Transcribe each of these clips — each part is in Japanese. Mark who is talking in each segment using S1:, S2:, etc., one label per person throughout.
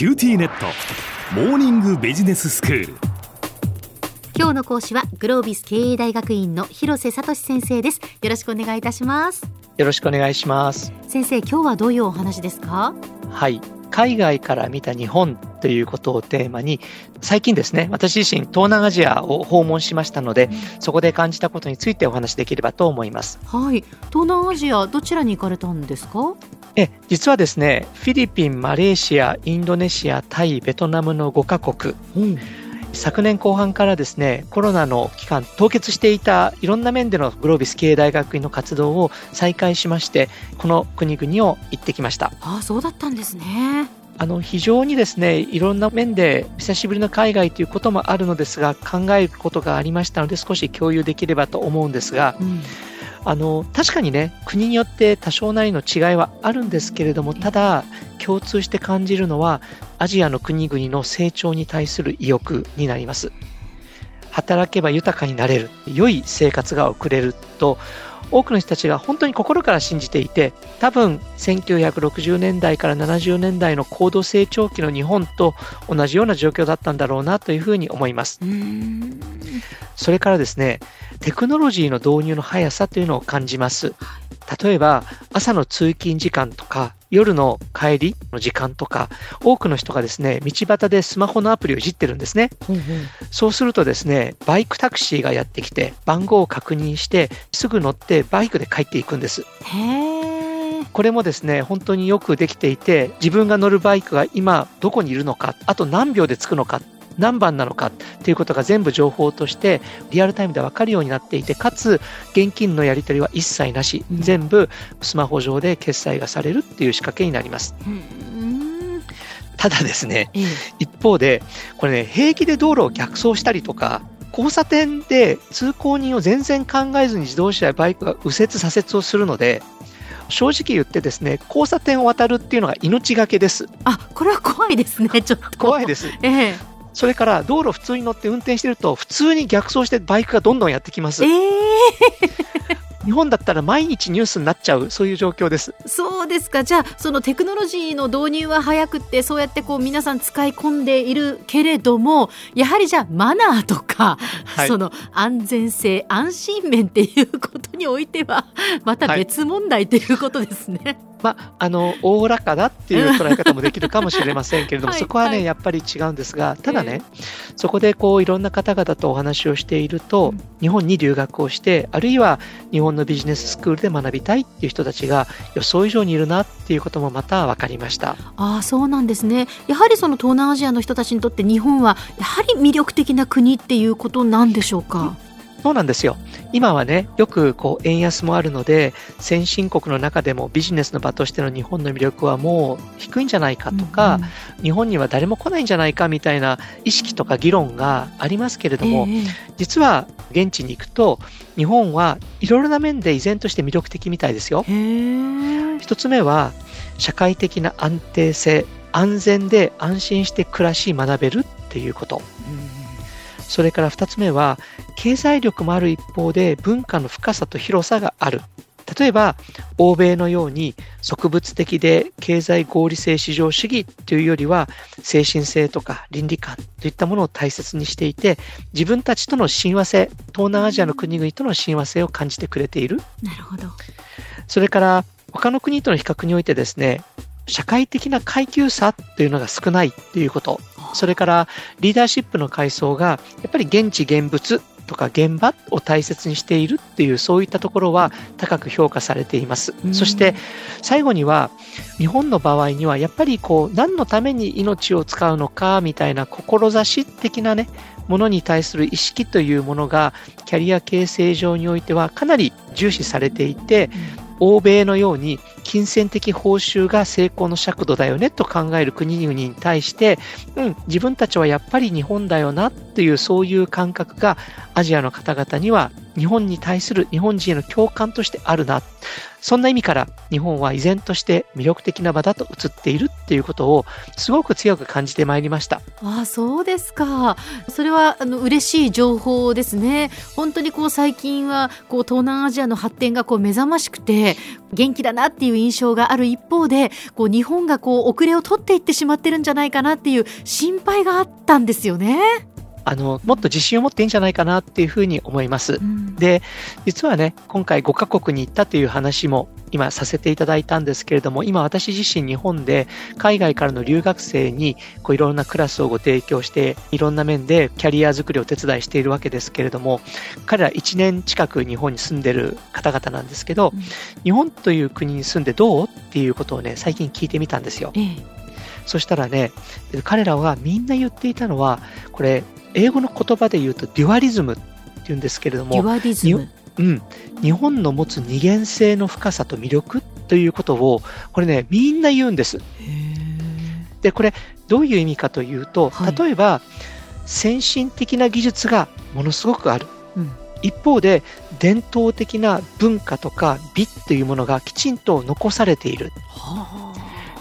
S1: QTnet。モーニングビジネススクール。
S2: 今日の講師はグロービス経営大学院の広瀬聡先生です。よろしくお願いいたします。
S3: よろしくお願いします。
S2: 先生今日はどういうお話ですか？
S3: はい。海外から見た日本ということをテーマに最近ですね私自身東南アジアを訪問しましたので、そこで感じたことについてお話しできればと思います。
S2: はい。東南アジアどちらに行かれたんですか？
S3: え実はですねフィリピンマレーシアインドネシアタイベトナムの5カ国、うん。昨年後半からですねコロナの期間凍結していたいろんな面でのグロービス経営大学院の活動を再開しましてこの国々を行ってきました。
S2: ああそうだったんですね。
S3: あの非常にですねいろんな面で久しぶりの海外ということもあるのですが考えることがありましたので少し共有できればと思うんですが、うんあの確かにね国によって多少なりの違いはあるんですけれどもただ共通して感じるのはアジアの国々の成長に対する意欲になります。働けば豊かになれる良い生活が送れると多くの人たちが本当に心から信じていて多分1960年代から70年代の高度成長期の日本と同じような状況だったんだろうなというふうに思いますそれからですねテクノロジーの導入の速さというのを感じます。例えば、朝の通勤時間とか、夜の帰りの時間とか、多くの人がですね、道端でスマホのアプリをいじってるんですね。うんうん、そうするとですね、バイクタクシーがやってきて、番号を確認して、すぐ乗ってバイクで帰っていくんです。これもですね、本当によくできていて、自分が乗るバイクが今どこにいるのか、あと何秒で着くのか何番なのかっていうことが全部情報としてリアルタイムで分かるようになっていてかつ現金のやり取りは一切なし、うん、全部スマホ上で決済がされるっていう仕掛けになります。ただですね、一方でこれね平気で道路を逆走したりとか交差点で通行人を全然考えずに自動車やバイクが右折左折をするので正直言ってですね交差点を渡るっていうのが命がけです。
S2: あこれは怖いですねちょっと。
S3: 怖いです、ええ、それから道路普通に乗って運転してると普通に逆走してバイクがどんどんやってきます。えー。日本だったら毎日ニュースになっちゃうそういう状況です。
S2: そうですか。じゃあそのテクノロジーの導入は早くってそうやってこう皆さん使い込んでいるけれどもやはりじゃあマナーとか、はい、その安全性安心面っていうことにおいてはまた別問題ということですね。はい
S3: まあ、あのおおらかだっていう捉え方もできるかもしれませんけれども、はい、そこはね、はい、やっぱり違うんですがただね、えー、そこでこういろんな方々とお話をしていると、うん、日本に留学をしてあるいは日本のビジネススクールで学びたいっていう人たちが予想以上にいるなっていうこともまた分かりました。
S2: あそうなんですね。やはりその東南アジアの人たちにとって日本はやはり魅力的な国っていうことなんでしょうか、
S3: そうなんですよ。今はね、よくこう円安もあるので、先進国の中でもビジネスの場としての日本の魅力はもう低いんじゃないかとか、うんうん、日本には誰も来ないんじゃないかみたいな意識とか議論がありますけれども、えー、実は現地に行くと、日本はいろいろな面で依然として魅力的みたいですよ。一つ目は、社会的な安定性、安全で安心して暮らし学べるっていうこと。うんそれから2つ目は経済力もある一方で文化の深さと広さがある。例えば欧米のように植物的で経済合理性市場主義というよりは精神性とか倫理観といったものを大切にしていて自分たちとの親和性東南アジアの国々との親和性を感じてくれている。
S2: なるほど。
S3: それから他の国との比較においてですね社会的な階級差というのが少ないということ。それからリーダーシップの階層がやっぱり現地現物とか現場を大切にしているっていうそういったところは高く評価されています。そして最後には日本の場合にはやっぱりこう何のために命を使うのかみたいな志的なねものに対する意識というものがキャリア形成上においてはかなり重視されていて、欧米のように金銭的報酬が成功の尺度だよねと考える国々に対して、うん、自分たちはやっぱり日本だよなっていうそういう感覚がアジアの方々には日本に対する日本人への共感としてあるな。そんな意味から日本は依然として魅力的な場だと映っているっていうことをすごく強く感じてまいりました。
S2: ああそうですか。それはあの嬉しい情報ですね。本当にこう最近はこう東南アジアの発展がこう目覚ましくて元気だなっていう印象がある一方でこう日本がこう遅れを取っていってしまってるんじゃないかなっていう心配があったんですよね。
S3: あの、もっと自信を持っていいんじゃないかなっていうふうに思います。うん、で、実はね、今回5カ国に行ったという話も今させていただいたんですけれども、今私自身日本で海外からの留学生にこういろんなクラスをご提供して、いろんな面でキャリア作りを手伝いしているわけですけれども、彼ら1年近く日本に住んでる方々なんですけど、うん、日本という国に住んでどうっていうことをね、最近聞いてみたんですよ。ええそしたらね、彼らはみんな言っていたのは、これ、英語の言葉で言うとデュアリズムって言うんですけれども、
S2: デュアリズム
S3: うん、日本の持つ二元性の深さと魅力ということを、これね、みんな言うんです。で、これ、どういう意味かというと、はい、例えば、先進的な技術がものすごくある。うん、一方で、伝統的な文化とか美というものがきちんと残されている。はあ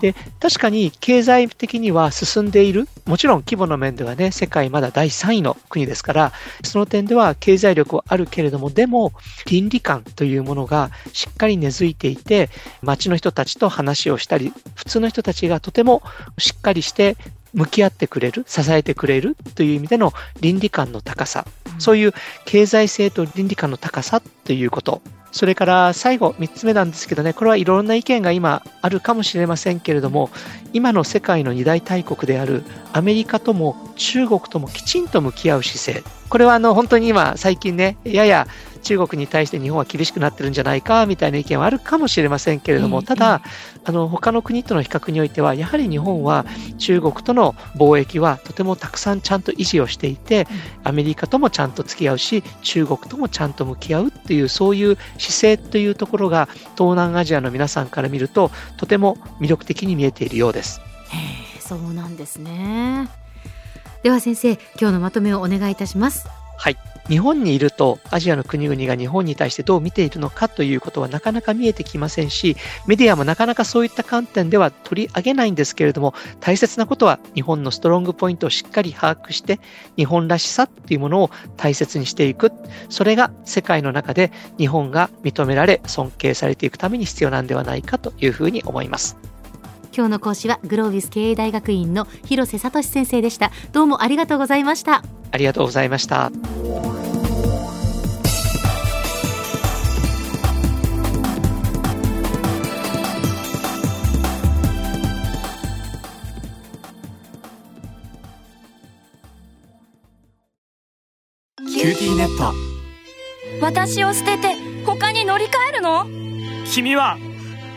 S3: で、確かに経済的には進んでいる。もちろん規模の面ではね、世界まだ第3位の国ですから、その点では経済力はあるけれども、でも倫理観というものがしっかり根付いていて、街の人たちと話をしたり、普通の人たちがとてもしっかりして向き合ってくれる、支えてくれるという意味での倫理観の高さ、そういう経済性と倫理観の高さということ、それから最後、3つ目なんですけどね、これはいろんな意見が今あるかもしれませんけれども、今の世界の二大大国であるアメリカとも中国ともきちんと向き合う姿勢。これはあの本当に今最近ね、やや中国に対して日本は厳しくなってるんじゃないかみたいな意見はあるかもしれませんけれども、ただ、あの他の国との比較においては、やはり日本は中国との貿易はとてもたくさんちゃんと維持をしていて、アメリカともちゃんと付き合うし、中国ともちゃんと向き合うっていう、そういう姿勢というところが、東南アジアの皆さんから見ると、とても魅力的に見えているようです。
S2: そうなんですね。では先生、今日のまとめをお願いいたします。
S3: はい。日本にいるとアジアの国々が日本に対してどう見ているのかということはなかなか見えてきませんし、メディアもなかなかそういった観点では取り上げないんですけれども、大切なことは日本のストロングポイントをしっかり把握して、日本らしさっていうものを大切にしていく。それが世界の中で日本が認められ、尊敬されていくために必要なんではないかというふうに思います。
S2: 今日の講師はグロービス経営大学院の広瀬聡先生でした。どうもありがとうございました。
S3: ありがとうございました。
S1: QTnet
S4: 私を捨てて他に乗り換えるの？
S5: 君は